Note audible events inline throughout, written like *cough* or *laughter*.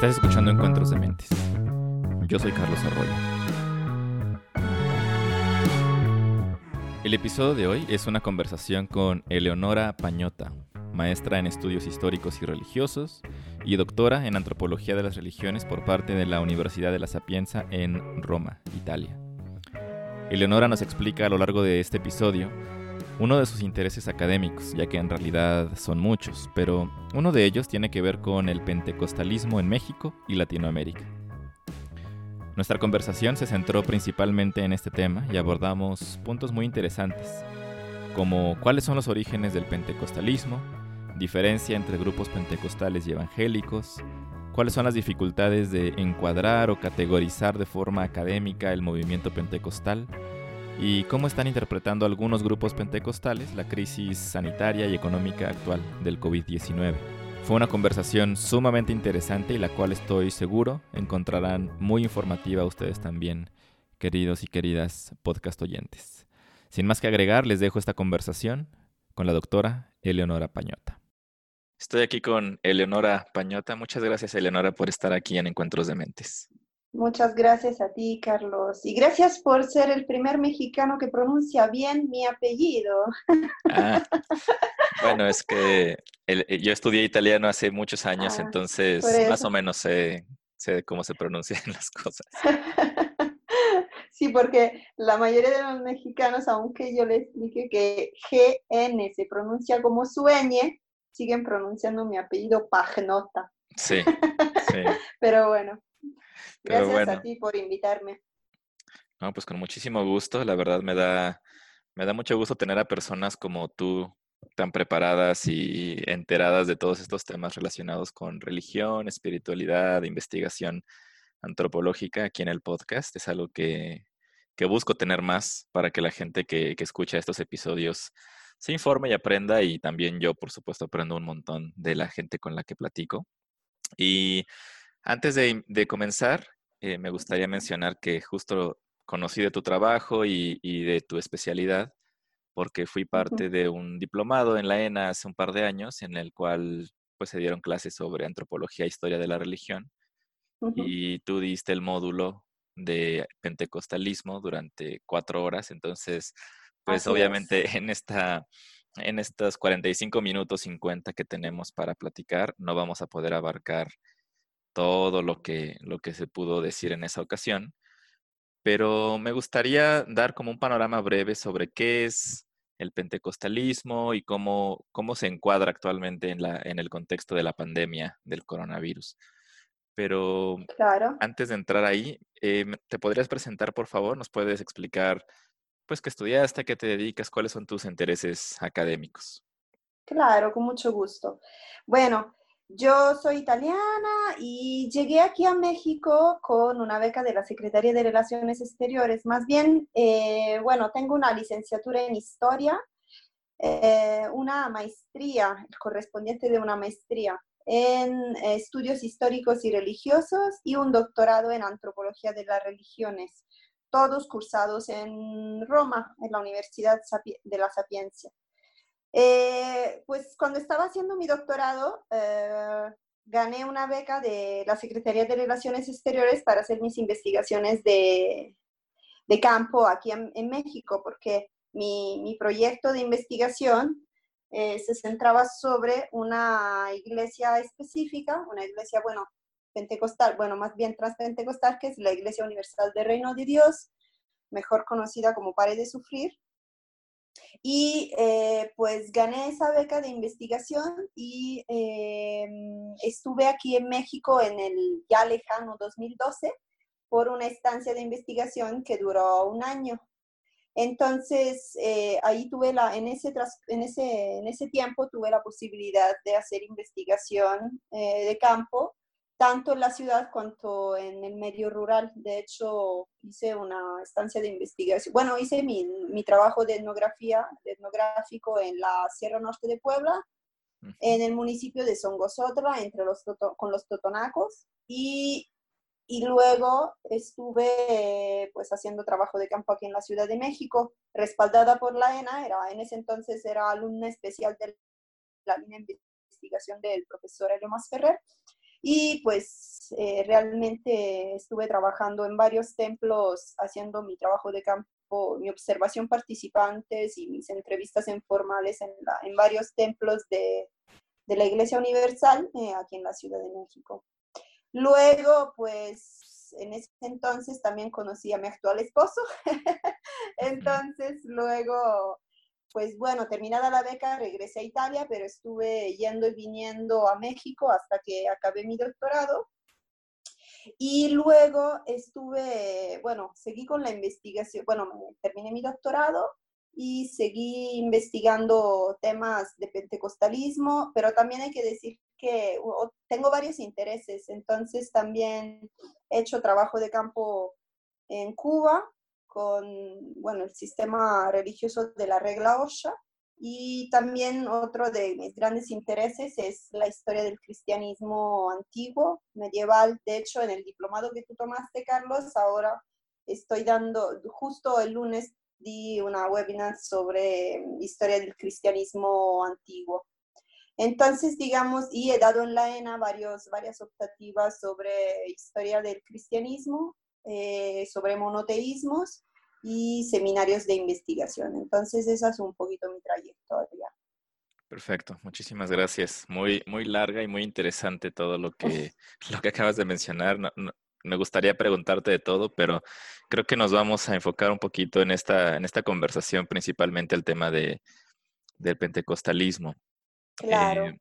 Estás escuchando Encuentros de Mentes. Yo soy Carlos Arroyo. El episodio de hoy es una conversación con Eleonora Pañota, maestra en estudios históricos y religiosos y doctora en antropología de las religiones por parte de la Universidad de la Sapienza en Roma, Italia. Eleonora nos explica a lo largo de este episodio uno de sus intereses académicos, ya que en realidad son muchos, pero uno de ellos tiene que ver con el pentecostalismo en México y Latinoamérica. Nuestra conversación se centró principalmente en este tema y abordamos puntos muy interesantes, como cuáles son los orígenes del pentecostalismo, diferencia entre grupos pentecostales y evangélicos, cuáles son las dificultades de encuadrar o categorizar de forma académica el movimiento pentecostal, y cómo están interpretando algunos grupos pentecostales la crisis sanitaria y económica actual del COVID-19. Fue una conversación sumamente interesante y la cual estoy seguro encontrarán muy informativa ustedes también, queridos y queridas podcast oyentes. Sin más que agregar, les dejo esta conversación con la doctora Eleonora Pañota. Estoy aquí con Eleonora Pañota. Muchas gracias, Eleonora, por estar aquí en Encuentros de Mentes. Muchas gracias a ti, Carlos. Y gracias por ser el primer mexicano que pronuncia bien mi apellido. Ah, *laughs* bueno, es que yo estudié italiano hace muchos años, ah, entonces más o menos sé, sé cómo se pronuncian *laughs* las cosas. *laughs* Sí, porque la mayoría de los mexicanos, aunque yo les explique que GN se pronuncia como sueñe, siguen pronunciando mi apellido Pagnota. Sí, sí. Pero bueno, Gracias a ti por invitarme. No, pues con muchísimo gusto. La verdad me da, me da mucho gusto tener a personas como tú tan preparadas y enteradas de todos estos temas relacionados con religión, espiritualidad, investigación antropológica aquí en el podcast. Es algo que, que busco tener más para que la gente que, que, escucha estos episodios se informe y aprenda y también yo, por supuesto, aprendo un montón de la gente con la que platico. Y antes de, comenzar, eh, me gustaría mencionar que justo conocí de tu trabajo y, de tu especialidad porque fui parte de un diplomado en la ENA hace un par de años en el cual pues se dieron clases sobre antropología e historia de la religión y tú diste el módulo de pentecostalismo durante cuatro horas, entonces pues obviamente *laughs* en esta en estos 45 minutos 50 que tenemos para platicar no vamos a poder abarcar todo lo que, lo que se pudo decir en esa ocasión, pero me gustaría dar como un panorama breve sobre qué es el pentecostalismo y cómo, cómo se encuadra actualmente en, la, en el contexto de la pandemia del coronavirus. Pero antes de entrar ahí, eh, ¿te podrías presentar, por favor? ¿Nos puedes explicar, pues, qué estudiaste, qué te dedicas, cuáles son tus intereses académicos? Claro, con mucho gusto. Bueno, yo soy italiana y llegué aquí a México con una beca de la Secretaría de Relaciones Exteriores. Más bien, eh, bueno, tengo una licenciatura en historia, eh, una maestría, correspondiente de una maestría en estudios históricos y religiosos y un doctorado en antropología de las religiones, todos cursados en Roma, en la Universidad de la Sapiencia. Eh, pues cuando estaba haciendo mi doctorado, eh, gané una beca de la Secretaría de Relaciones Exteriores para hacer mis investigaciones de, de campo aquí en, México, porque mi, mi, proyecto de investigación eh, se centraba sobre una iglesia específica, una iglesia, bueno, pentecostal, bueno, más bien transpentecostal, que es la Iglesia Universal del Reino de Dios, mejor conocida como Pare de Sufrir, y eh, pues gané esa beca de investigación y em, estuve aquí en México en el ya lejano 2012 por una estancia de investigación que duró un año. Entonces, eh, ahí tuve la, en ese, en, ese, en ese tiempo tuve la posibilidad de hacer investigación eh, de campo tanto en la ciudad cuanto en el medio rural. De hecho, hice una estancia de investigación. Bueno, hice mi, mi trabajo de etnografía, etnográfico en la Sierra Norte de Puebla, en el municipio de Songosotla, entre los con los totonacos. Y, y luego estuve pues haciendo trabajo de campo aquí en la Ciudad de México, respaldada por la ENA. Era, en ese entonces era alumna especial de la línea de investigación del profesor Elio Ferrer Y pues eh, realmente estuve trabajando en varios templos haciendo mi trabajo de campo, mi observación participantes y mis entrevistas informales en, en varios templos de, de, la Iglesia Universal eh, aquí en la Ciudad de México. Luego, pues en ese entonces también conocí a mi actual esposo. *laughs* entonces, luego pues bueno, terminada la beca, regresé a Italia, pero estuve yendo y viniendo a México hasta que acabé mi doctorado. Y luego estuve, bueno, seguí con la investigación, bueno, terminé mi doctorado y seguí investigando temas de pentecostalismo, pero también hay que decir que tengo varios intereses, entonces también he hecho trabajo de campo en Cuba, con bueno, el sistema religioso de la regla OSHA. Y también otro de mis grandes intereses es la historia del cristianismo antiguo, medieval. De hecho, en el diplomado que tú tomaste, Carlos, ahora estoy dando, justo el lunes di una webinar sobre historia del cristianismo antiguo. Entonces, digamos, y he dado en la ENA varios, varias optativas sobre historia del cristianismo eh, sobre monoteísmos y seminarios de investigación. Entonces, esa es un poquito mi trayectoria. Perfecto, muchísimas gracias. Muy, muy larga y muy interesante todo lo que, *laughs* *laughs* lo que acabas de mencionar. me gustaría preguntarte de todo, pero creo que nos vamos a enfocar un poquito en esta, en esta conversación, principalmente el tema de, del pentecostalismo. Claro. Eh,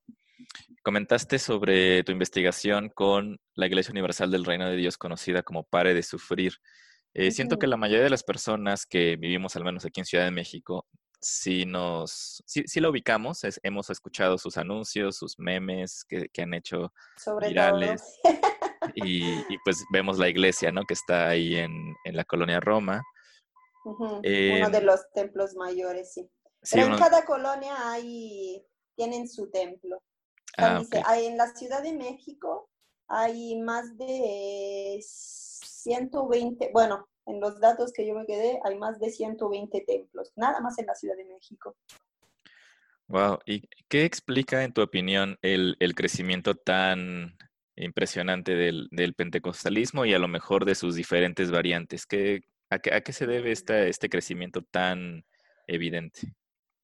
Comentaste sobre tu investigación con la Iglesia Universal del Reino de Dios, conocida como Pare de Sufrir. Eh, siento que la mayoría de las personas que vivimos, al menos aquí en Ciudad de México, sí nos, sí, lo ubicamos, hemos escuchado sus anuncios, sus memes que, han hecho virales. Y, pues vemos la iglesia, ¿no? Que está ahí en, la colonia Roma. uno de em, los templos mayores, sí. Pero en cada colonia hay, tienen su templo. Ah, en la Ciudad de México hay más de 120, bueno, en los datos que yo me quedé, hay más de 120 templos, nada más en la Ciudad de México. Wow, ¿y qué explica en tu opinión el, crecimiento tan impresionante del, pentecostalismo y a lo mejor de sus diferentes variantes? ¿Qué, a, qué, se debe este crecimiento tan evidente?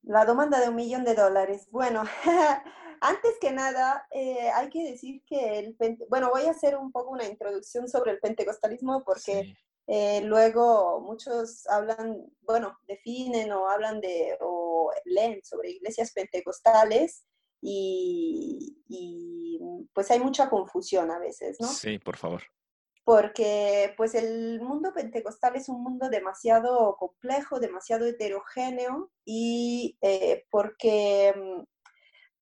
La demanda de un millón de dólares. Bueno, *laughs* Antes que nada, eh, hay que decir que el, bueno, voy a hacer un poco una introducción sobre el pentecostalismo porque eh, luego muchos hablan, bueno, definen o hablan de, o leen sobre iglesias pentecostales y, y pues hay mucha confusión a veces, ¿no? Sí, por favor porque pues el mundo pentecostal es un mundo demasiado complejo, demasiado heterogéneo y eh, porque mm,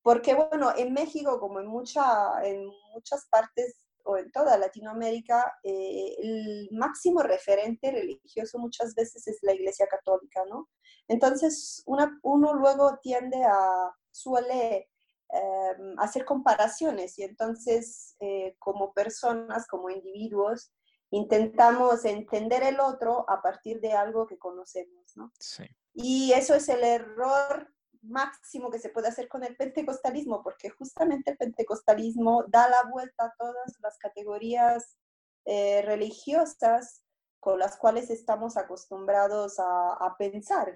porque bueno, en México, como en, mucha, en muchas partes o en toda Latinoamérica, eh, el máximo referente religioso muchas veces es la Iglesia Católica, ¿no? Entonces, uno luego tiende a, suele em, hacer comparaciones y entonces, eh, como personas, como individuos, intentamos entender el otro a partir de algo que conocemos, ¿no? Sí. Y eso es el error máximo que se puede hacer con el pentecostalismo, porque justamente el pentecostalismo da la vuelta a todas las categorías eh, religiosas con las cuales estamos acostumbrados a, pensar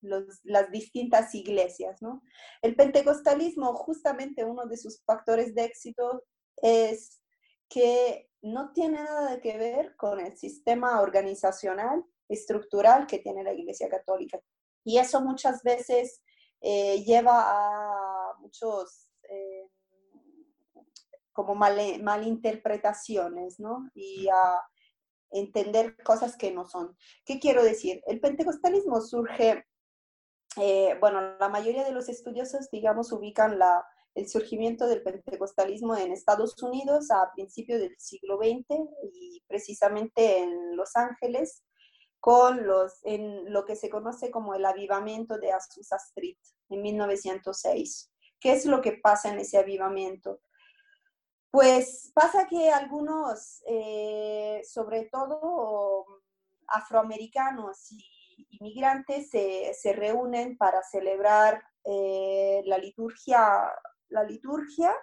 las distintas iglesias. ¿no? El pentecostalismo, justamente uno de sus factores de éxito es que no tiene nada que ver con el sistema organizacional, estructural que tiene la Iglesia Católica. Y eso muchas veces eh, lleva a muchos eh, como mal, malinterpretaciones, ¿no? Y a entender cosas que no son. ¿Qué quiero decir? El pentecostalismo surge, eh, bueno, la mayoría de los estudiosos, digamos, ubican la, el surgimiento del pentecostalismo en Estados Unidos a principios del siglo XX y precisamente en Los Ángeles con los, en lo que se conoce como el avivamiento de Azusa Street en 1906. ¿Qué es lo que pasa en ese avivamiento? Pues pasa que algunos, eh, sobre todo afroamericanos y inmigrantes, se, reúnen para celebrar eh, la liturgia, la liturgia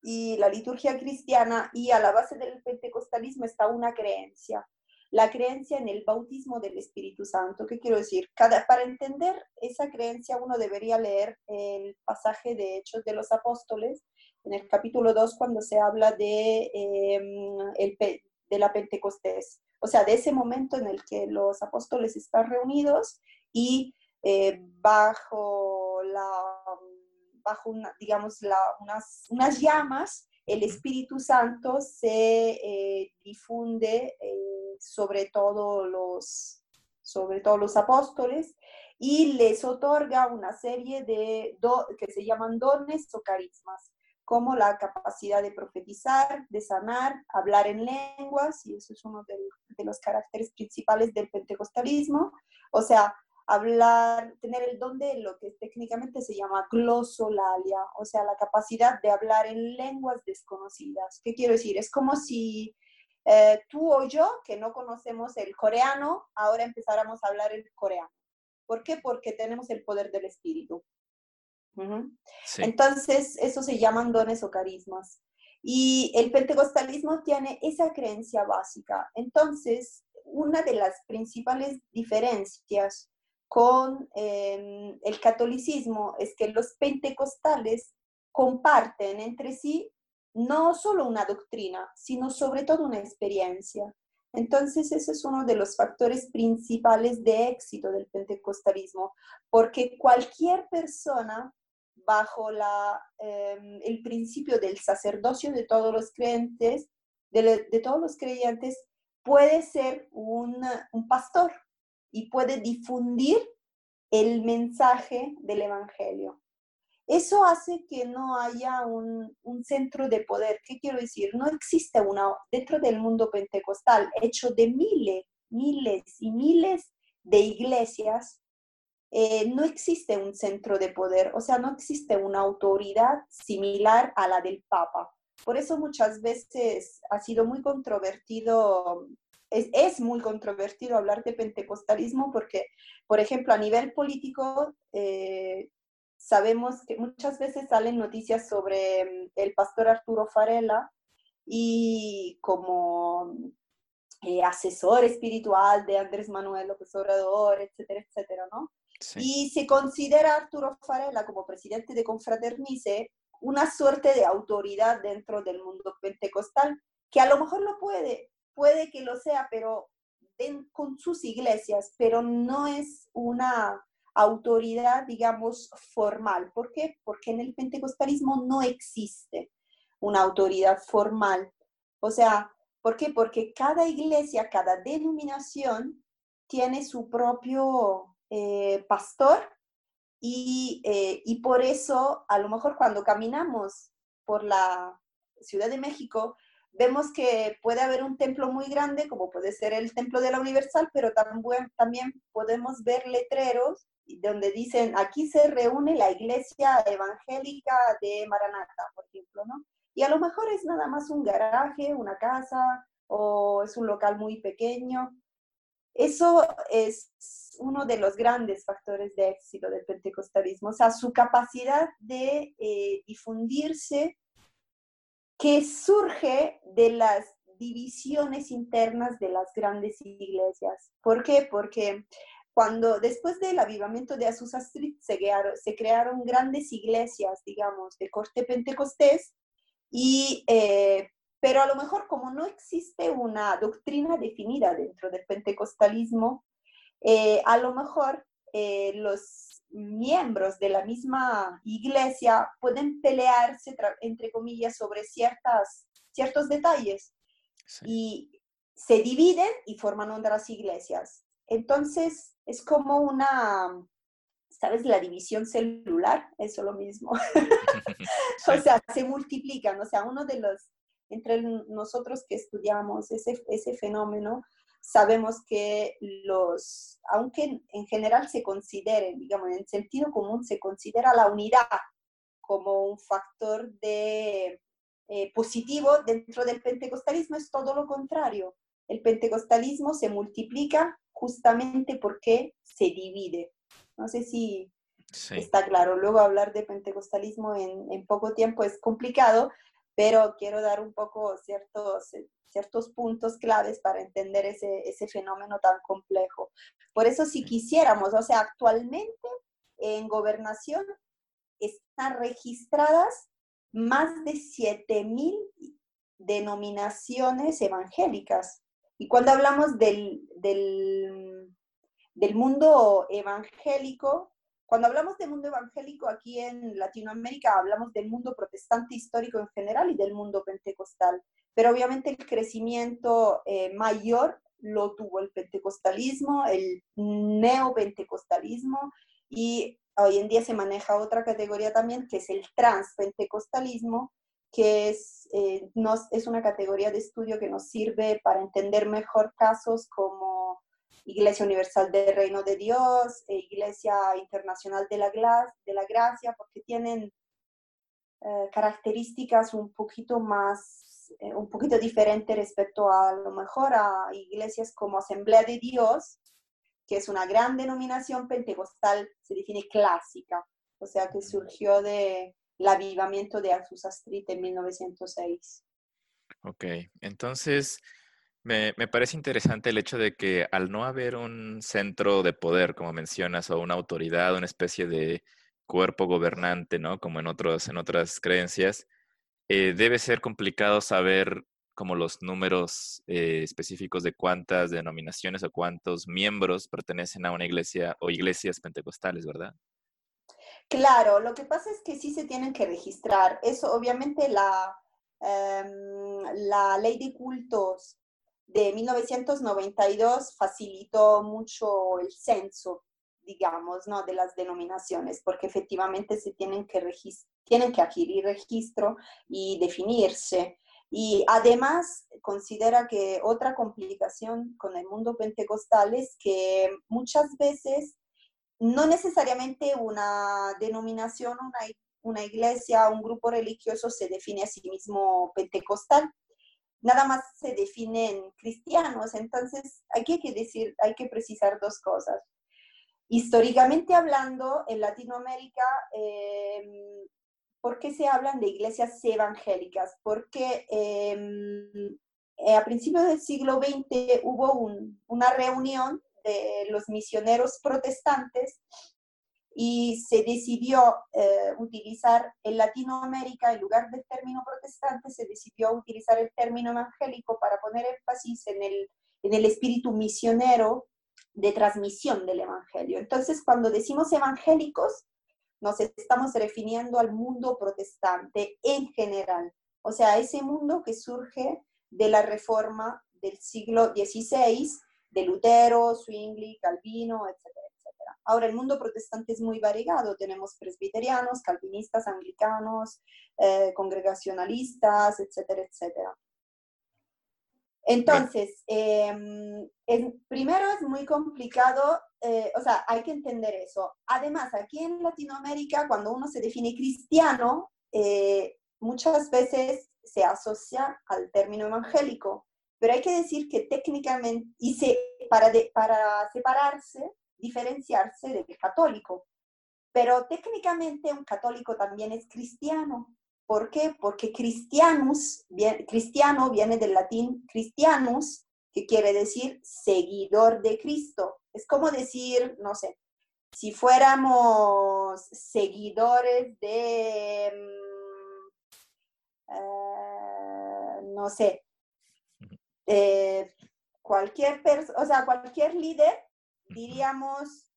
y la liturgia cristiana y a la base del pentecostalismo está una creencia, la creencia en el bautismo del Espíritu Santo. ¿Qué quiero decir? Para entender esa creencia uno debería leer el pasaje de Hechos de los Apóstoles en el capítulo 2 cuando se habla de, em, el, de la Pentecostés. O sea, de ese momento en el que los apóstoles están reunidos y eh, bajo la bajo, digamos, unas, unas, llamas, el Espíritu Santo se eh, difunde eh, sobre, todo los, sobre todos los apóstoles y les otorga una serie de que se llaman dones o carismas, como la capacidad de profetizar, de sanar, hablar en lenguas, y eso es uno de, de los caracteres principales del pentecostalismo, o sea, hablar, tener el don de lo que técnicamente se llama glosolalia, o sea, la capacidad de hablar en lenguas desconocidas. ¿Qué quiero decir? Es como si eh, tú o yo, que no conocemos el coreano, ahora empezáramos a hablar el coreano. ¿Por qué? Porque tenemos el poder del espíritu. Entonces, eso se llaman dones o carismas. Y el pentecostalismo tiene esa creencia básica. Entonces, una de las principales diferencias con em, el catolicismo es que los pentecostales comparten entre sí no solo una doctrina, sino sobre todo una experiencia. Entonces, ese es uno de los factores principales de éxito del pentecostalismo, porque cualquier persona bajo la, em, el principio del sacerdocio de todos los creyentes, de, de todos los creyentes, puede ser un, un pastor, y puede difundir el mensaje del Evangelio. Eso hace que no haya un, centro de poder. ¿Qué quiero decir? No existe una, dentro del mundo pentecostal, hecho de miles, miles y miles de iglesias, eh, no existe un centro de poder, o sea, no existe una autoridad similar a la del Papa. Por eso muchas veces ha sido muy controvertido es, muy controvertido hablar de pentecostalismo porque, por ejemplo, a nivel político, eh, sabemos que muchas veces salen noticias sobre mm, el pastor Arturo Farella y como eh, asesor espiritual de Andrés Manuel López Obrador, etcétera, etcétera, ¿no? Y se considera Arturo Farella como presidente de Confraternice una suerte de autoridad dentro del mundo pentecostal, que a lo mejor lo puede, puede que lo sea, pero con sus iglesias, pero no es una autoridad, digamos, formal. ¿Por qué? Porque en el pentecostalismo no existe una autoridad formal. O sea, ¿por qué? Porque cada iglesia, cada denominación tiene su propio eh, pastor y, eh, y por eso a lo mejor cuando caminamos por la Ciudad de México, vemos que puede haber un templo muy grande, como puede ser el templo de la Universal, pero también, también podemos ver letreros donde dicen, aquí se reúne la iglesia evangélica de Maranata, por ejemplo, ¿no? Y a lo mejor es nada más un garaje, una casa, o es un local muy pequeño. Eso es uno de los grandes factores de éxito del pentecostalismo, o sea, su capacidad de eh, difundirse que surge de las divisiones internas de las grandes iglesias. ¿Por qué? Porque cuando después del avivamiento de Azusa Street se crearon, se crearon grandes iglesias, digamos, de corte pentecostés, y, eh, pero a lo mejor como no existe una doctrina definida dentro del pentecostalismo, eh, a lo mejor eh, los miembros de la misma iglesia pueden pelearse, entre comillas, sobre ciertas, ciertos detalles y se dividen y forman otras iglesias. Entonces, es como una, ¿sabes? La división celular, eso lo mismo. *laughs* o sea, se multiplican, o sea, uno de los, entre nosotros que estudiamos ese, ese fenómeno, sabemos que los, aunque en general se considere, digamos, en sentido común se considera la unidad como un factor de, eh, positivo dentro del pentecostalismo, es todo lo contrario. El pentecostalismo se multiplica justamente porque se divide. No sé si está claro. Luego hablar de pentecostalismo en, en poco tiempo es complicado, pero quiero dar un poco ciertos, ciertos puntos claves para entender ese, ese fenómeno tan complejo. Por eso si quisiéramos, o sea, actualmente en gobernación están registradas más de 7.000 denominaciones evangélicas. Y cuando hablamos del, del, del, mundo evangélico, cuando hablamos del mundo evangélico aquí en Latinoamérica, hablamos del mundo protestante histórico en general y del mundo pentecostal. Pero obviamente el crecimiento eh, mayor lo tuvo el pentecostalismo, el neopentecostalismo y hoy en día se maneja otra categoría también que es el transpentecostalismo, que es, eh, es una categoría de estudio que nos sirve para entender mejor casos como Iglesia Universal del Reino de Dios, e Iglesia Internacional de la, de la Gracia, porque tienen eh, características un poquito más, eh, un poquito diferentes respecto a, lo mejor a iglesias como Asamblea de Dios, que es una gran denominación pentecostal, se define clásica, o sea que surgió de el avivamiento de Azusa Street en 1906. Ok, entonces me, me, parece interesante el hecho de que al no haber un centro de poder, como mencionas, o una autoridad, una especie de cuerpo gobernante, ¿no? Como en, otros, en otras creencias, eh, debe ser complicado saber como los números eh, específicos de cuántas denominaciones o cuántos miembros pertenecen a una iglesia o iglesias pentecostales, ¿verdad? Claro, lo que pasa es que sí se tienen que registrar. Eso obviamente la, em, la ley de cultos de 1992 facilitó mucho el censo, digamos, ¿no? de las denominaciones, porque efectivamente se tienen que, tienen que adquirir registro y definirse. Y además considera que otra complicación con el mundo pentecostal es que muchas veces no necesariamente una denominación, una, una iglesia, un grupo religioso se define a sí mismo pentecostal, nada más se definen cristianos. Entonces, hay que decir, hay que precisar dos cosas. Históricamente hablando, en Latinoamérica, em, ¿por qué se hablan de iglesias evangélicas? Porque em, eh, a principios del siglo XX hubo una reunión de los misioneros protestantes y se decidió eh, utilizar en Latinoamérica, en lugar del término protestante, se decidió utilizar el término evangélico para poner énfasis en el, en el espíritu misionero de transmisión del Evangelio. Entonces, cuando decimos evangélicos, nos estamos refiriendo al mundo protestante en general, o sea, ese mundo que surge de la reforma del siglo XVI de Lutero, Zwingli, Calvino, etcétera. Ahora, el mundo protestante es muy variado. Tenemos presbiterianos, calvinistas, anglicanos, eh, congregacionalistas, etcétera, etcétera. Entonces, em, primero es muy complicado, eh, o sea, hay que entender eso. Además, aquí en Latinoamérica, cuando uno se define cristiano, eh, muchas veces se asocia al término evangélico, pero hay que decir que técnicamente, y se, para, para separarse, diferenciarse del católico, pero técnicamente un católico también es cristiano. ¿Por qué? Porque cristianus, cristiano viene del latín cristianus, que quiere decir seguidor de Cristo. Es como decir, no sé, si fuéramos seguidores de, mm, eh, no sé, eh, cualquier persona, o sea, cualquier líder, diríamos,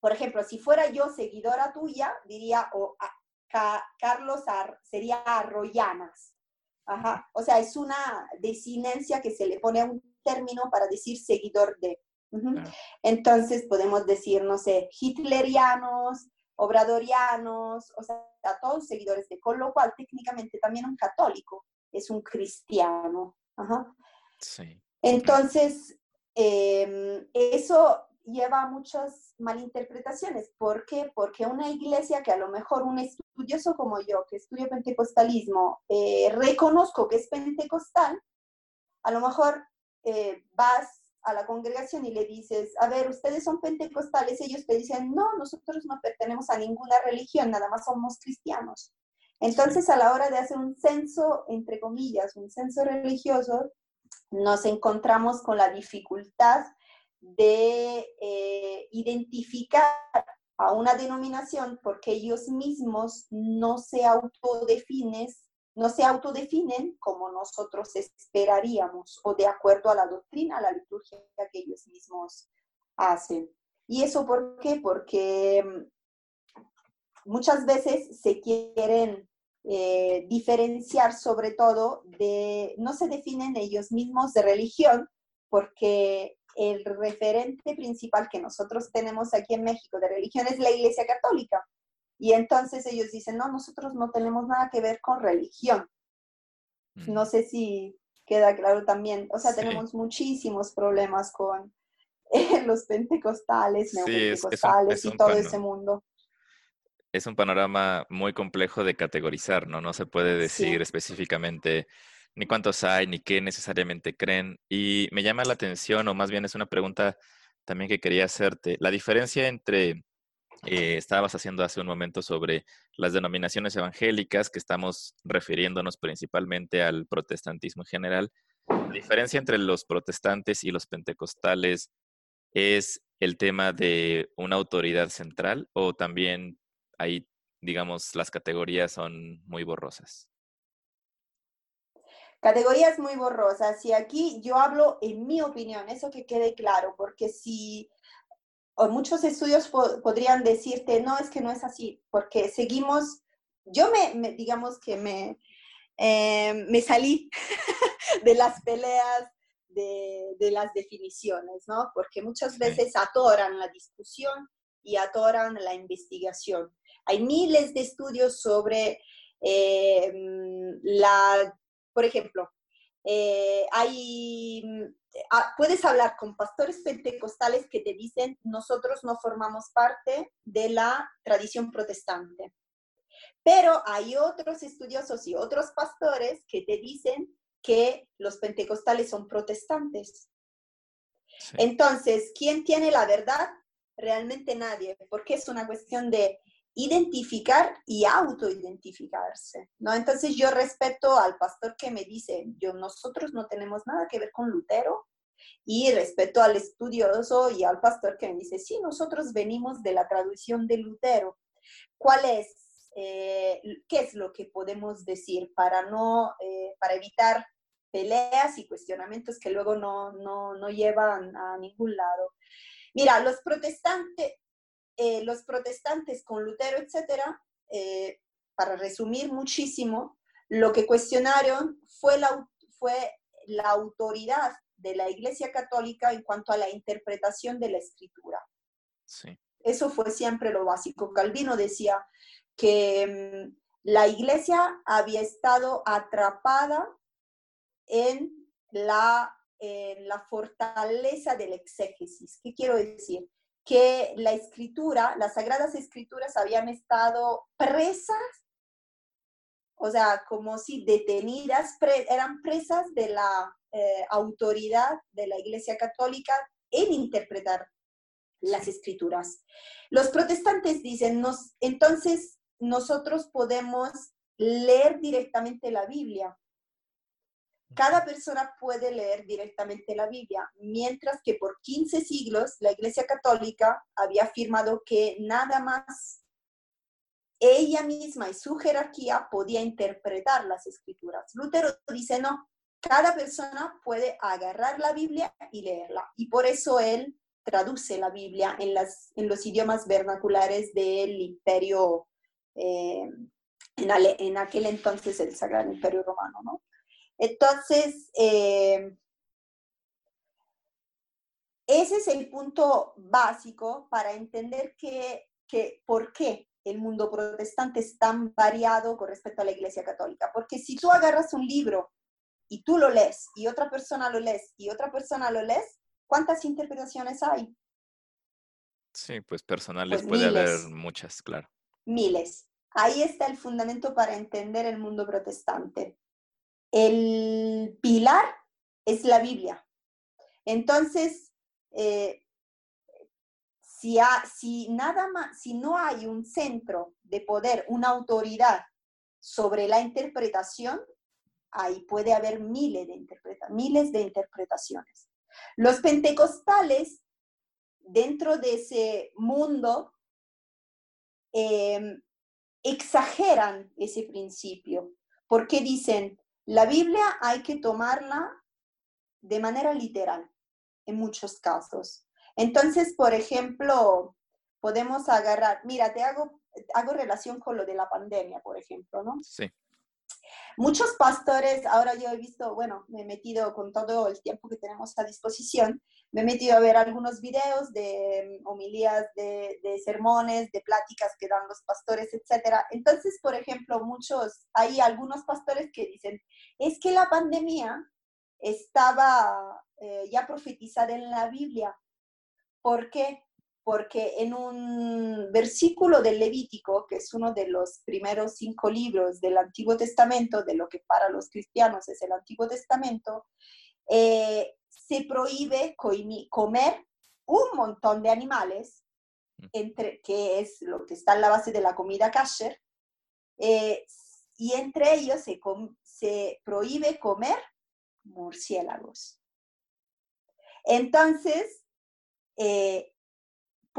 por ejemplo, si fuera yo seguidora tuya, diría, o Carlos sería Arroyanas. Ajá. O sea, es una desinencia que se le pone a un término para decir seguidor de. Entonces podemos decir, no sé, hitlerianos, obradorianos, o sea, todos seguidores de, con lo cual técnicamente también un católico es un cristiano. Ajá. Entonces, em, eso lleva a muchas malinterpretaciones. ¿Por qué? Porque una iglesia que a lo mejor un estudioso como yo, que estudio pentecostalismo, eh, reconozco que es pentecostal, a lo mejor eh, vas a la congregación y le dices, a ver, ustedes son pentecostales, ellos te dicen, no, nosotros no pertenecemos a ninguna religión, nada más somos cristianos. Entonces, a la hora de hacer un censo, entre comillas, un censo religioso, nos encontramos con la dificultad de eh, identificar a una denominación porque ellos mismos no se autodefinen, no se autodefinen como nosotros esperaríamos o de acuerdo a la doctrina, a la liturgia que ellos mismos hacen. ¿Y eso por qué? Porque mm, muchas veces se quieren eh, diferenciar sobre todo de, no se definen ellos mismos de religión, porque el referente principal que nosotros tenemos aquí en México de religión es la Iglesia Católica. Y entonces ellos dicen, no, nosotros no tenemos nada que ver con religión. No sé si queda claro también. O sea, tenemos muchísimos problemas con los pentecostales, neopentecostales y todo ese mundo. Es un panorama muy complejo de categorizar, ¿no? No se puede decir específicamente ni cuántos hay, ni qué necesariamente creen. Y me llama la atención, o más bien es una pregunta también que quería hacerte. La diferencia entre, eh, estabas haciendo hace un momento sobre las denominaciones evangélicas, que estamos refiriéndonos principalmente al protestantismo en general. La diferencia entre los protestantes y los pentecostales es el tema de una autoridad central o también ahí, digamos, las categorías son muy borrosas. Categorías muy borrosas. Y aquí yo hablo en mi opinión, eso que quede claro, porque si muchos estudios podrían decirte, no, es que no es así, porque seguimos, yo me, digamos que me, eh, me salí *laughs* de las peleas de, de, las definiciones, ¿no? Porque muchas veces atoran la discusión y atoran la investigación. Hay miles de estudios sobre eh, la por ejemplo, eh, hay, ah, puedes hablar con pastores pentecostales que te dicen, nosotros no formamos parte de la tradición protestante. Pero hay otros estudiosos y otros pastores que te dicen que los pentecostales son protestantes. Entonces, ¿quién tiene la verdad? Realmente nadie, porque es una cuestión de identificar y autoidentificarse, ¿no? Entonces yo respeto al pastor que me dice, yo, nosotros no tenemos nada que ver con Lutero, y respeto al estudioso y al pastor que me dice, sí, nosotros venimos de la traducción de Lutero. ¿Cuál es, eh, qué es lo que podemos decir para no, eh, para evitar peleas y cuestionamientos que luego no, no, no llevan a ningún lado? Mira, los protestantes, eh, los protestantes con Lutero, etcétera, eh, para resumir muchísimo, lo que cuestionaron fue la, fue la autoridad de la Iglesia Católica en cuanto a la interpretación de la escritura. Eso fue siempre lo básico. Calvino decía que mm, la Iglesia había estado atrapada en la, en la fortaleza del exégesis. ¿Qué quiero decir? Que la escritura, las sagradas escrituras habían estado presas, o sea, como si detenidas, eran presas de la eh, autoridad de la Iglesia Católica en interpretar las escrituras. Los protestantes dicen, nos, entonces nosotros podemos leer directamente la Biblia, cada persona puede leer directamente la Biblia, mientras que por 15 siglos la Iglesia Católica había afirmado que nada más ella misma y su jerarquía podía interpretar las escrituras. Lutero dice, no, cada persona puede agarrar la Biblia y leerla. Y por eso él traduce la Biblia en, los idiomas vernaculares del imperio, eh, en, en, aquel entonces el Sagrado Imperio Romano, ¿no? Entonces, eh, ese es el punto básico para entender que, por qué el mundo protestante es tan variado con respecto a la Iglesia Católica. Porque si tú agarras un libro y tú lo lees y otra persona lo lees y otra persona lo lees, ¿cuántas interpretaciones hay? Sí, pues personales pues puede haber muchas, claro. Miles. Ahí está el fundamento para entender el mundo protestante el pilar es la Biblia. Entonces, eh, si, nada más, si no hay un centro de poder, una autoridad sobre la interpretación, ahí puede haber miles de, miles de interpretaciones. Los pentecostales, dentro de ese mundo, em, exageran ese principio, porque dicen, la Biblia hay que tomarla de manera literal, en muchos casos. Entonces, por ejemplo, podemos agarrar, mira, te hago, hago relación con lo de la pandemia, por ejemplo, ¿no? Sí. Muchos pastores, ahora yo he visto, bueno, me he metido con todo el tiempo que tenemos a disposición, me he metido a ver algunos videos de mm, homilías, de, sermones, de pláticas que dan los pastores, etc. Entonces, por ejemplo, muchos, hay algunos pastores que dicen, es que la pandemia estaba eh, ya profetizada en la Biblia. ¿Por qué? Porque en un versículo del Levítico, que es uno de los primeros cinco libros del Antiguo Testamento, de lo que para los cristianos es el Antiguo Testamento, eh, se prohíbe comer un montón de animales, mm. entre, que es lo que está en la base de la comida kasher, eh, y entre ellos se, se prohíbe comer murciélagos. Entonces, eh,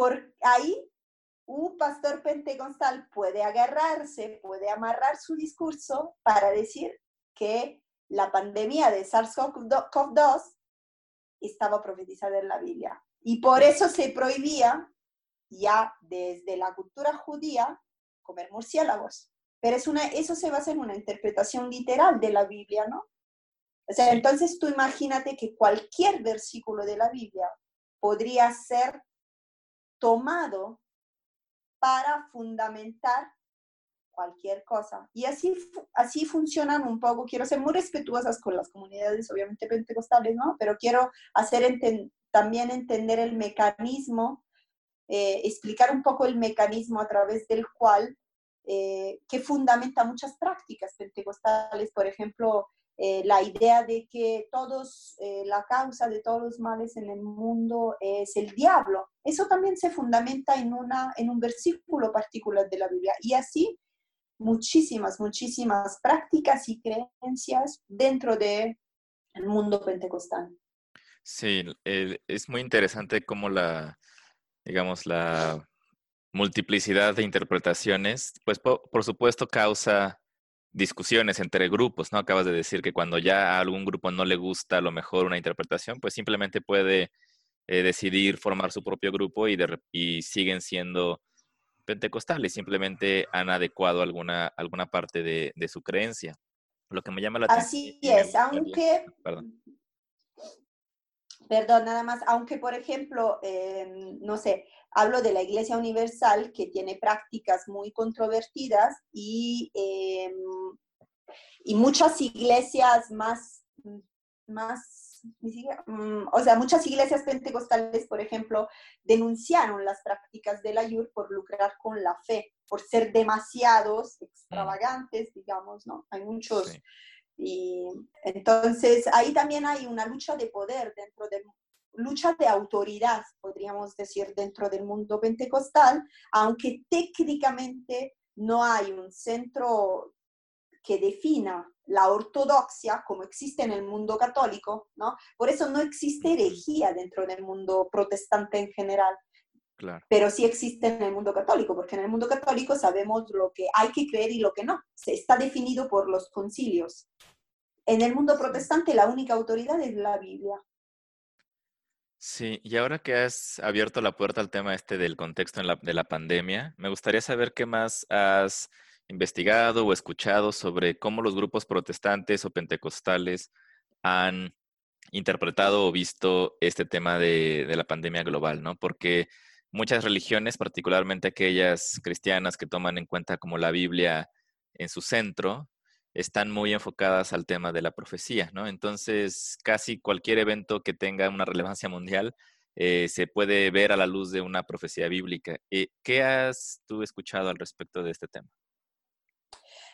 por ahí un pastor pentecostal puede agarrarse, puede amarrar su discurso para decir que la pandemia de SARS-CoV-2 estaba profetizada en la Biblia. Y por eso se prohibía ya desde la cultura judía comer murciélagos. Pero es una, eso se basa en una interpretación literal de la Biblia, ¿no? O sea, entonces tú imagínate que cualquier versículo de la Biblia podría ser tomado para fundamentar cualquier cosa. Y así, así funcionan un poco. Quiero ser muy respetuosas con las comunidades, obviamente pentecostales, ¿no? Pero quiero hacer también entender el mecanismo, eh, explicar un poco el mecanismo a través del cual, eh, que fundamenta muchas prácticas pentecostales, por ejemplo, eh, la idea de que todos, eh, la causa de todos los males en el mundo es el diablo. Eso también se fundamenta en, una, en un versículo particular de la Biblia. Y así muchísimas, muchísimas prácticas y creencias dentro del mundo pentecostal. Sí, es muy interesante cómo la, digamos, la multiplicidad de interpretaciones, pues por supuesto causa discusiones entre grupos, ¿no? Acabas de decir que cuando ya a algún grupo no le gusta a lo mejor una interpretación, pues simplemente puede eh, decidir formar su propio grupo y, y siguen siendo pentecostales, simplemente han adecuado alguna, alguna parte de, su creencia. Lo que me llama la atención. Así es, aunque... Perdón. Perdón, nada más, aunque por ejemplo, em, no sé, hablo de la Iglesia Universal que tiene prácticas muy controvertidas y, em, y muchas iglesias más, más, mm, o sea, muchas iglesias pentecostales, por ejemplo, denunciaron las prácticas de la IUR por lucrar con la fe, por ser demasiados mm. extravagantes, digamos, ¿no? Hay muchos... Y entonces ahí también hay una lucha de poder dentro del lucha de autoridad, podríamos decir, dentro del mundo pentecostal, aunque técnicamente no hay un centro que defina la ortodoxia como existe en el mundo católico, ¿no? Por eso no existe herejía dentro del mundo protestante en general. Claro. Pero sí existe en el mundo católico, porque en el mundo católico sabemos lo que hay que creer y lo que no. Se está definido por los concilios. En el mundo protestante la única autoridad es la Biblia. Sí, y ahora que has abierto la puerta al tema este del contexto de la pandemia, me gustaría saber qué más has investigado o escuchado sobre cómo los grupos protestantes o pentecostales han interpretado o visto este tema de, de la pandemia global, ¿no? Porque muchas religiones, particularmente aquellas cristianas que toman en cuenta como la Biblia en su centro, están muy enfocadas al tema de la profecía, ¿no? Entonces, casi cualquier evento que tenga una relevancia mundial eh, se puede ver a la luz de una profecía bíblica. Eh, ¿Qué has tú escuchado al respecto de este tema?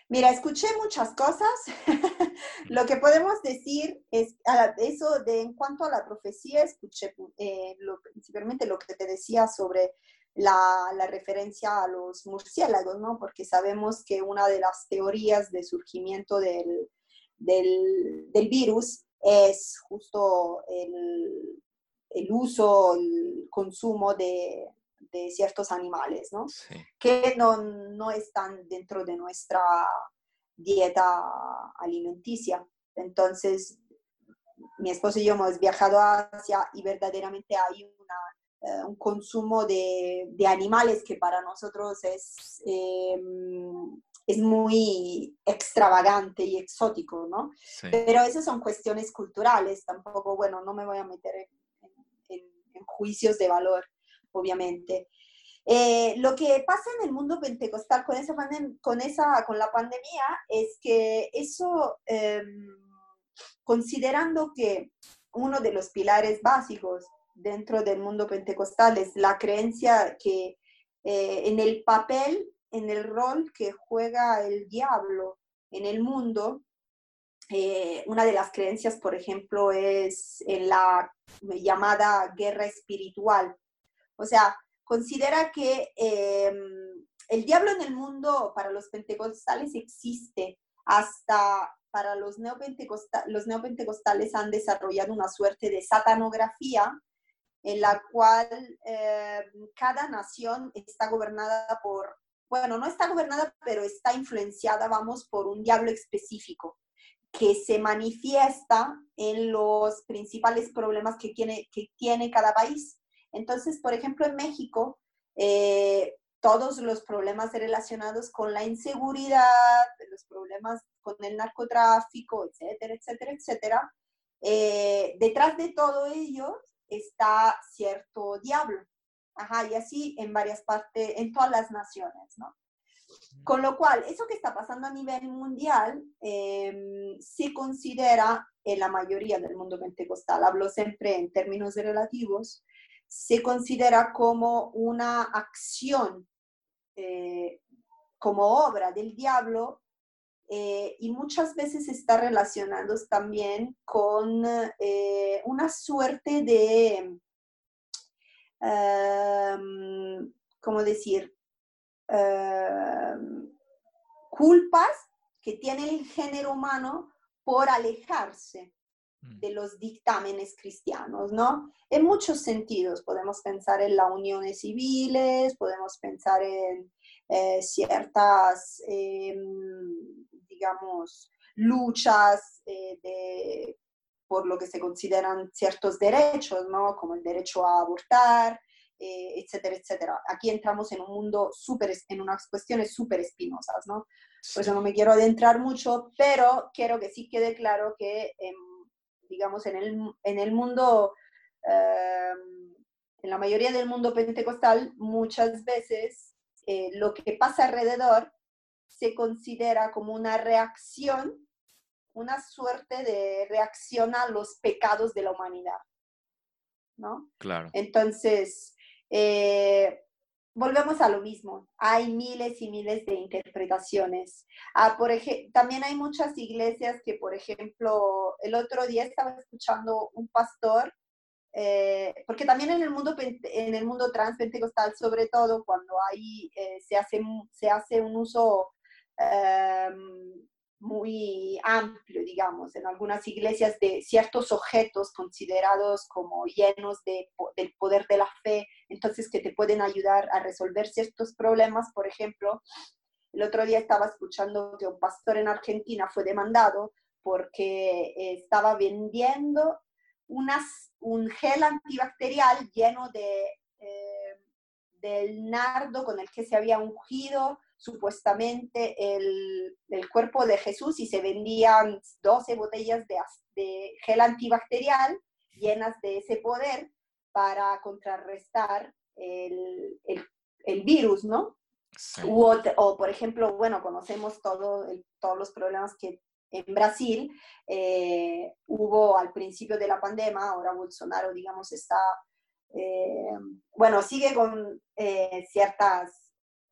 Mira, escuché muchas cosas. *laughs* lo que podemos decir es, eso de en cuanto a la profecía, escuché eh, principalmente lo que te decía sobre la, la, referencia a los murciélagos, ¿no? Porque sabemos que una de las teorías de surgimiento del, del, del virus es justo el, el, uso, el consumo de, de ciertos animales, ¿no? Que no, no están dentro de nuestra dieta alimenticia. Entonces, mi esposo y yo hemos viajado a Asia y verdaderamente hay una, eh, un consumo de, de, animales que para nosotros es, em, es muy extravagante y exótico, ¿no? Pero esas son cuestiones culturales, tampoco, bueno, no me voy a meter en, en, en juicios de valor, obviamente. Eh, lo que pasa en el mundo pentecostal con, esa, con, esa, con la pandemia es que eso, em, considerando que uno de los pilares básicos dentro del mundo pentecostal es la creencia que eh, en el papel, en el rol que juega el diablo en el mundo, eh, una de las creencias, por ejemplo, es en la llamada guerra espiritual. O sea, considera que em, el diablo en el mundo para los pentecostales existe hasta para los, neopentecostales, los neopentecostales han desarrollado una suerte de satanografía en la cual em, cada nación está gobernada por, bueno, no está gobernada, pero está influenciada, vamos, por un diablo específico que se manifiesta en los principales problemas que tiene, que tiene cada país. Entonces, por ejemplo, en México, eh, todos los problemas relacionados con la inseguridad, los problemas con el narcotráfico, etcétera, etcétera, etcétera, eh, detrás de todo ello está cierto diablo. Ajá, y así en varias partes, en todas las naciones, ¿no? Con lo cual, eso que está pasando a nivel mundial em, se considera en la mayoría del mundo pentecostal, hablo siempre en términos relativos, se considera como una acción, eh, como obra del diablo, eh, y muchas veces está relacionado también con eh, una suerte de, um, ¿cómo decir? Em, culpas que tiene el género humano por alejarse. De los dictámenes cristianos, ¿no? En muchos sentidos, podemos pensar en las uniones civiles, podemos pensar en eh, ciertas, em, digamos, luchas eh, de, por lo que se consideran ciertos derechos, ¿no? Como el derecho a abortar, eh, etcétera, etcétera. Aquí entramos en un mundo súper, en unas cuestiones súper espinosas, ¿no? Por eso no me quiero adentrar mucho, pero quiero que sí quede claro que em, digamos, en el, en el mundo, em, en la mayoría del mundo pentecostal, muchas veces eh, lo que pasa alrededor se considera como una reacción, una suerte de reacción a los pecados de la humanidad. ¿No? Claro. Entonces, eh, volvemos a lo mismo. Hay miles y miles de interpretaciones. Ah, por también hay muchas iglesias que, por ejemplo, el otro día estaba escuchando un pastor, eh, porque también en el mundo en el mundo transpentecostal, sobre todo cuando hay, eh, se, hace, se hace un uso em, muy amplio, digamos, en algunas iglesias de ciertos objetos considerados como llenos de, del poder de la fe, entonces que te pueden ayudar a resolver ciertos problemas. Por ejemplo, el otro día estaba escuchando que un pastor en Argentina fue demandado porque estaba vendiendo unas, un gel antibacterial lleno de, eh, del nardo con el que se había ungido supuestamente el, cuerpo de Jesús y se vendían 12 botellas de, gel antibacterial llenas de ese poder para contrarrestar el, virus, ¿no? O, por ejemplo, bueno, conocemos todo todos los problemas que en Brasil eh, hubo al principio de la pandemia, ahora Bolsonaro, digamos, está, eh, bueno, sigue con eh, ciertas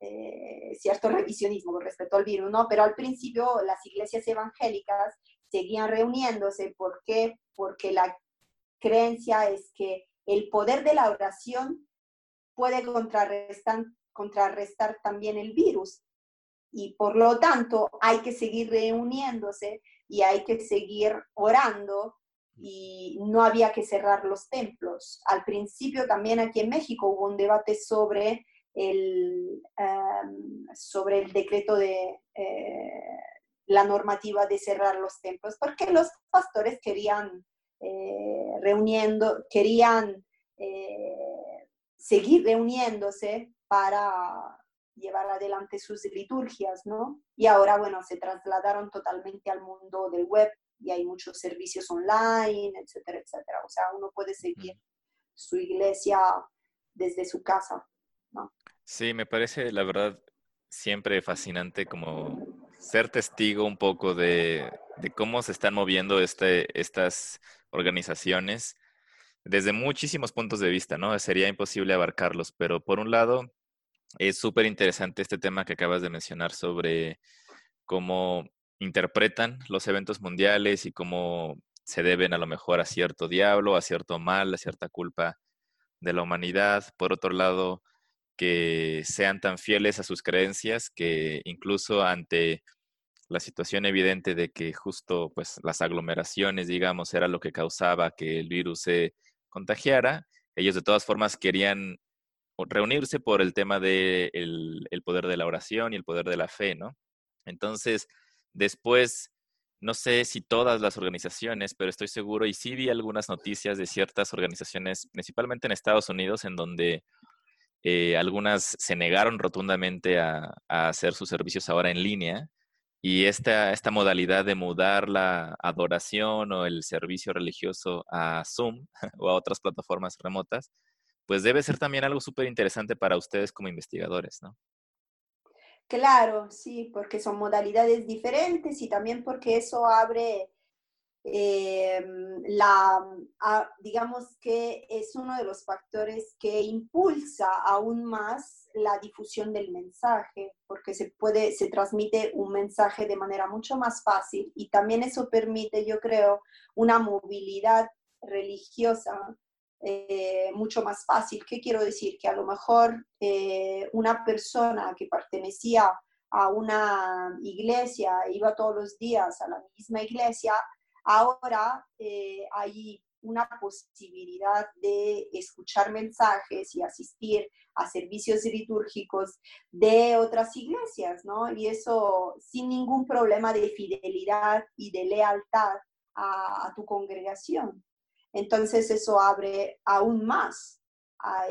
eh, cierto revisionismo respecto al virus, ¿no? Pero al principio las iglesias evangélicas seguían reuniéndose. ¿Por qué? Porque la creencia es que el poder de la oración puede contrarrestar, contrarrestar también el virus. Y por lo tanto hay que seguir reuniéndose y hay que seguir orando y no había que cerrar los templos. Al principio también aquí en México hubo un debate sobre el, em, sobre el decreto de eh, la normativa de cerrar los templos, porque los pastores querían eh, reuniendo, querían eh, seguir reuniéndose para llevar adelante sus liturgias, ¿no? Y ahora, bueno, se trasladaron totalmente al mundo del web y hay muchos servicios online, etcétera, etcétera. O sea, uno puede seguir su iglesia desde su casa. Sí, me parece, la verdad, siempre fascinante como ser testigo un poco de, cómo se están moviendo este, estas organizaciones desde muchísimos puntos de vista, ¿no? Sería imposible abarcarlos, pero por un lado, es súper interesante este tema que acabas de mencionar sobre cómo interpretan los eventos mundiales y cómo se deben a lo mejor a cierto diablo, a cierto mal, a cierta culpa de la humanidad. Por otro lado, que sean tan fieles a sus creencias que incluso ante la situación evidente de que justo pues las aglomeraciones, digamos, era lo que causaba que el virus se contagiara, ellos de todas formas querían reunirse por el tema del de el poder de la oración y el poder de la fe, ¿no? Entonces, después, no sé si todas las organizaciones, pero estoy seguro, y sí vi algunas noticias de ciertas organizaciones, principalmente en Estados Unidos, en donde eh, algunas se negaron rotundamente a, hacer sus servicios ahora en línea. Y esta, esta modalidad de mudar la adoración o el servicio religioso a Zoom *laughs* o a otras plataformas remotas, pues debe ser también algo súper interesante para ustedes como investigadores, ¿no? Claro, sí, porque son modalidades diferentes y también porque eso abre em, la, digamos que es uno de los factores que impulsa aún más la difusión del mensaje, porque se puede, se transmite un mensaje de manera mucho más fácil y también eso permite, yo creo, una movilidad religiosa eh, mucho más fácil. ¿Qué quiero decir? Que a lo mejor eh, una persona que pertenecía a una iglesia, iba todos los días a la misma iglesia, ahora eh, hay una posibilidad de escuchar mensajes y asistir a servicios litúrgicos de otras iglesias, ¿no? Y eso sin ningún problema de fidelidad y de lealtad a tu congregación. Entonces eso abre aún más a,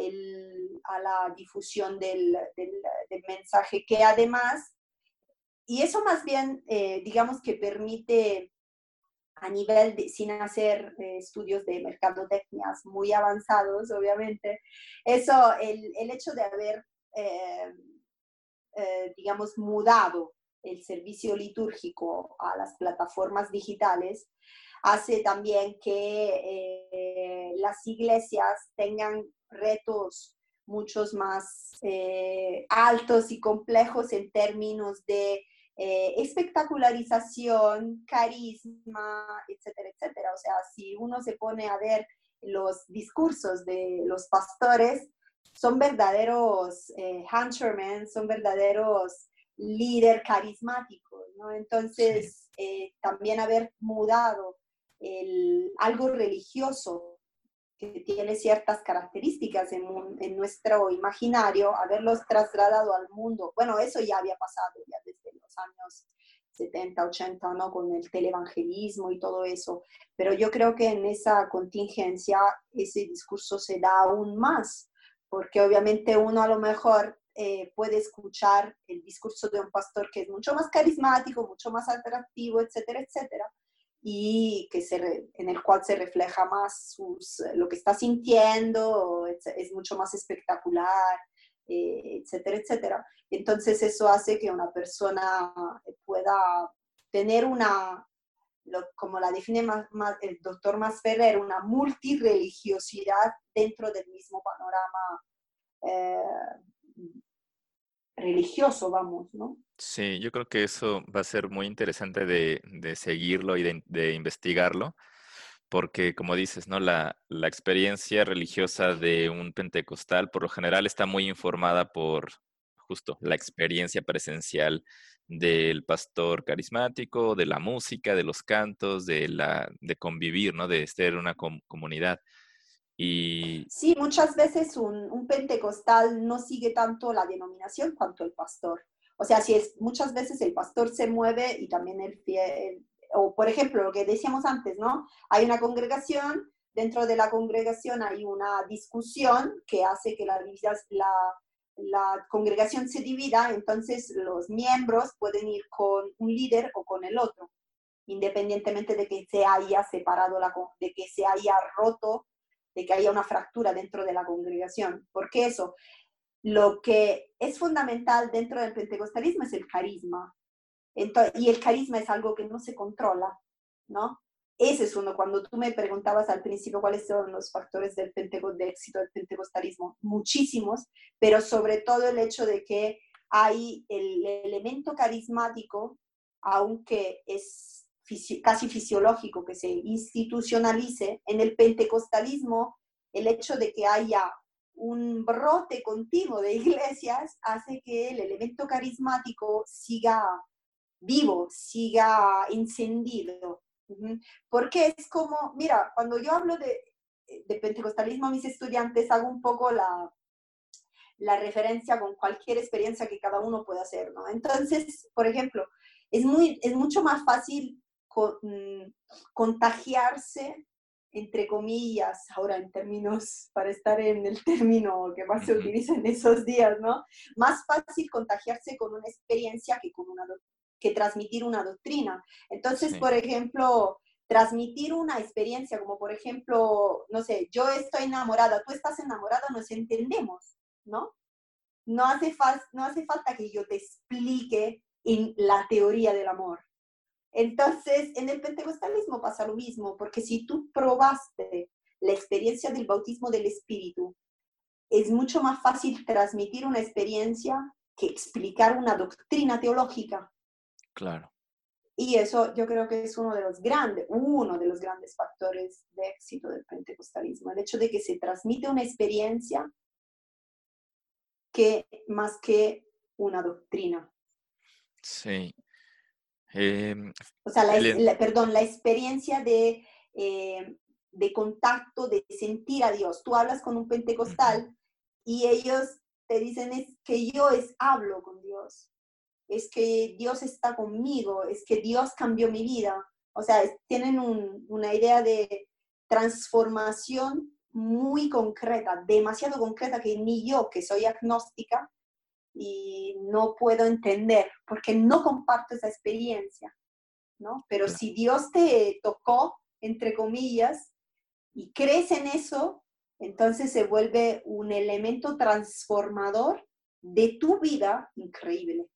la difusión del, mensaje, que además, y eso más bien, eh, digamos que permite a nivel de, sin hacer eh, estudios de mercadotecnia muy avanzados, obviamente, eso, el, hecho de haber, eh, digamos, mudado el servicio litúrgico a las plataformas digitales, hace también que eh, las iglesias tengan retos muchos más eh, altos y complejos en términos de eh, espectacularización, carisma, etcétera, etcétera. O sea, si uno se pone a ver los discursos de los pastores, son verdaderos eh, son verdaderos líder carismáticos, ¿no? Entonces, también haber mudado algo religioso que tiene ciertas características en, en, nuestro imaginario, haberlos trasladado al mundo. Bueno, eso ya había pasado ya desde los años 70, 80, ¿no? Con el televangelismo y todo eso. Pero yo creo que en esa contingencia ese discurso se da aún más, porque obviamente uno a lo mejor eh, puede escuchar el discurso de un pastor que es mucho más carismático, mucho más atractivo, etcétera, etcétera y que se en el cual se refleja más sus, lo que está sintiendo, es, mucho más espectacular, eh, etcétera, etcétera. Entonces eso hace que una persona pueda tener una, como la define más, el doctor Masferrer, una multireligiosidad dentro del mismo panorama eh, religioso, vamos, ¿no? Sí, yo creo que eso va a ser muy interesante de, seguirlo y de, investigarlo, porque como dices, ¿no? La, la, experiencia religiosa de un pentecostal por lo general está muy informada por justo la experiencia presencial del pastor carismático, de la música, de los cantos, de, la, de convivir, ¿no? De ser una comunidad. Y... Sí, muchas veces un, un, pentecostal no sigue tanto la denominación cuanto el pastor. O sea, si es, muchas veces el pastor se mueve y también el fiel, o por ejemplo, lo que decíamos antes, ¿no? Hay una congregación, dentro de la congregación hay una discusión que hace que la, congregación se divida, entonces los miembros pueden ir con un líder o con el otro, independientemente de que se haya separado, la, de que se haya roto, de que haya una fractura dentro de la congregación. Porque eso, lo que es fundamental dentro del pentecostalismo es el carisma. Y el carisma es algo que no se controla, ¿no? Ese es uno. Cuando tú me preguntabas al principio cuáles son los factores del de éxito del pentecostalismo, muchísimos, pero sobre todo el hecho de que hay el elemento carismático, aunque es casi fisiológico que se institucionalice, en el pentecostalismo el hecho de que haya un brote continuo de *laughs* iglesias hace que el elemento carismático siga vivo, siga encendido. Porque es como, mira, cuando yo hablo de, de pentecostalismo a mis estudiantes, hago un poco la, la referencia con cualquier experiencia que cada uno pueda hacer, ¿no? Entonces, por ejemplo, es, muy, es mucho más fácil mm, contagiarse, entre comillas, ahora en términos, para estar en el término que más se utiliza en esos días, ¿no? Más fácil contagiarse con una experiencia que con una que transmitir una doctrina. Entonces, por ejemplo, transmitir una experiencia, como por ejemplo, no sé, yo estoy enamorada, tú estás enamorada, nos entendemos, ¿no? No hace, no hace falta que yo te explique en la teoría del amor. Entonces, en el pentecostalismo pasa lo mismo, porque si tú probaste la experiencia del bautismo del Espíritu, es mucho más fácil transmitir una experiencia que explicar una doctrina teológica. Claro. Y eso yo creo que es uno de los grandes, uno de los grandes factores de éxito del pentecostalismo, el hecho de que se transmite una experiencia que más que una doctrina. Sí. Em, o sea, la, perdón, la experiencia de, eh, de contacto, de sentir a Dios. Tú hablas con un pentecostal y ellos te dicen es que yo es hablo con Dios es que Dios está conmigo, es que Dios cambió mi vida. O sea, tienen una idea de transformación muy concreta, demasiado concreta que ni yo, que soy agnóstica, y no puedo entender porque no comparto esa experiencia, ¿no? Pero si Dios te tocó, entre comillas, y crees en eso, entonces se vuelve un elemento transformador de tu vida increíble.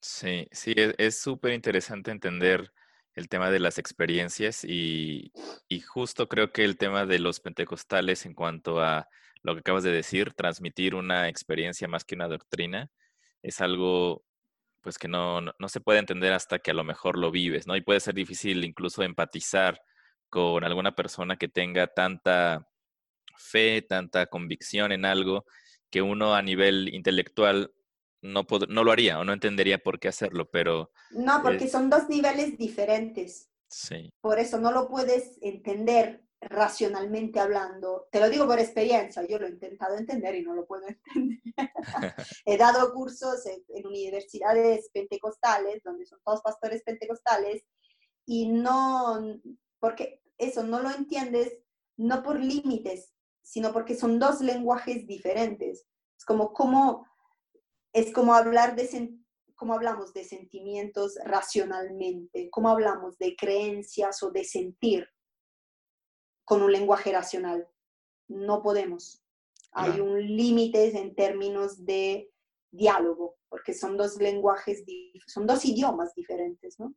Sí, sí, e, es súper interesante entender el tema de las experiencias y, y, justo creo que el tema de los pentecostales en cuanto a lo que acabas de decir, transmitir una experiencia más que una doctrina, es algo pues que no, no, se puede entender hasta que a lo mejor lo vives, ¿no? Y puede ser difícil incluso empatizar con alguna persona que tenga tanta fe, tanta convicción en algo, que uno a nivel intelectual no, no lo haría o no entendería por qué hacerlo, pero... No, porque son dos niveles diferentes. Sí. Por eso no lo puedes entender racionalmente hablando. Te lo digo por experiencia, yo lo he intentado entender y no lo puedo *laughs* entender. *laughs* he dado cursos en, en, universidades pentecostales, donde son todos pastores pentecostales, y no, porque eso no lo entiendes no por límites, sino porque son dos lenguajes diferentes. Es como cómo es como hablar de, cómo hablamos de sentimientos racionalmente, cómo hablamos de creencias o de sentir con un lenguaje racional. No podemos. Hay un límite en términos de diálogo, porque son dos lenguajes, son dos idiomas diferentes, ¿no?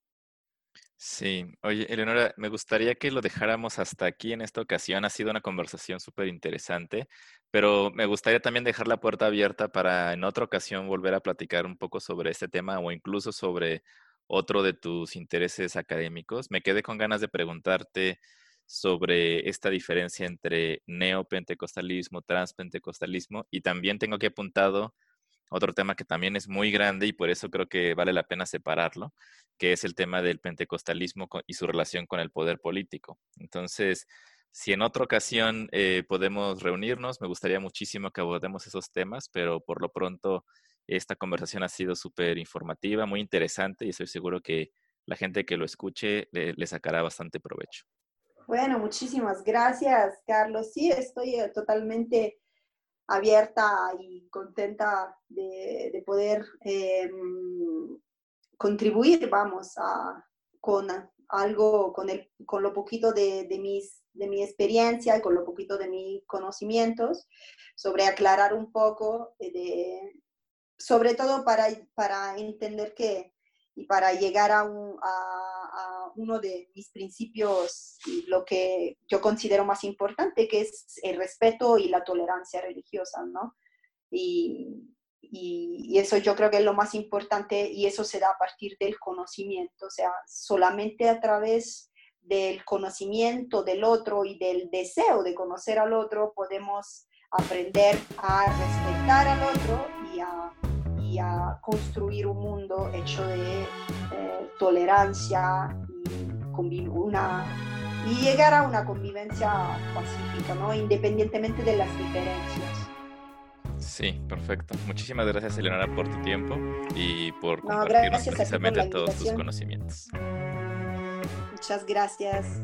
Sí, oye, Eleonora, me gustaría que lo dejáramos hasta aquí en esta ocasión. Ha sido una conversación súper interesante, pero me gustaría también dejar la puerta abierta para en otra ocasión volver a platicar un poco sobre este tema o incluso sobre otro de tus intereses académicos. Me quedé con ganas de preguntarte sobre esta diferencia entre neopentecostalismo, transpentecostalismo y también tengo aquí apuntado otro tema que también es muy grande y por eso creo que vale la pena separarlo, que es el tema del pentecostalismo y su relación con el poder político. Entonces, si en otra ocasión eh, podemos reunirnos, me gustaría muchísimo que abordemos esos temas, pero por lo pronto esta conversación ha sido súper informativa, muy interesante y estoy seguro que la gente que lo escuche le, sacará bastante provecho. Bueno, muchísimas gracias, Carlos. Sí, estoy eh, totalmente abierta y contenta de, poder em, contribuir, vamos, a, con algo, con, el, con lo poquito de, de mis de mi experiencia y con lo poquito de mis conocimientos, sobre aclarar un poco, de, sobre todo para, para entender que y para llegar a, a, uno de mis principios, lo que yo considero más importante, que es el respeto y la tolerancia religiosa, ¿no? Y, y, eso yo creo que es lo más importante y eso se da a partir del conocimiento, o sea, solamente a través del conocimiento del otro y del deseo de conocer al otro, podemos aprender a respetar al otro y a, y a construir un mundo hecho de eh, tolerancia y, una, y llegar a una convivencia pacífica, ¿no? independientemente de las diferencias. Sí, perfecto. Muchísimas gracias, Eleonora, por tu tiempo y por compartirnos precisamente todos tus conocimientos. Muchas gracias.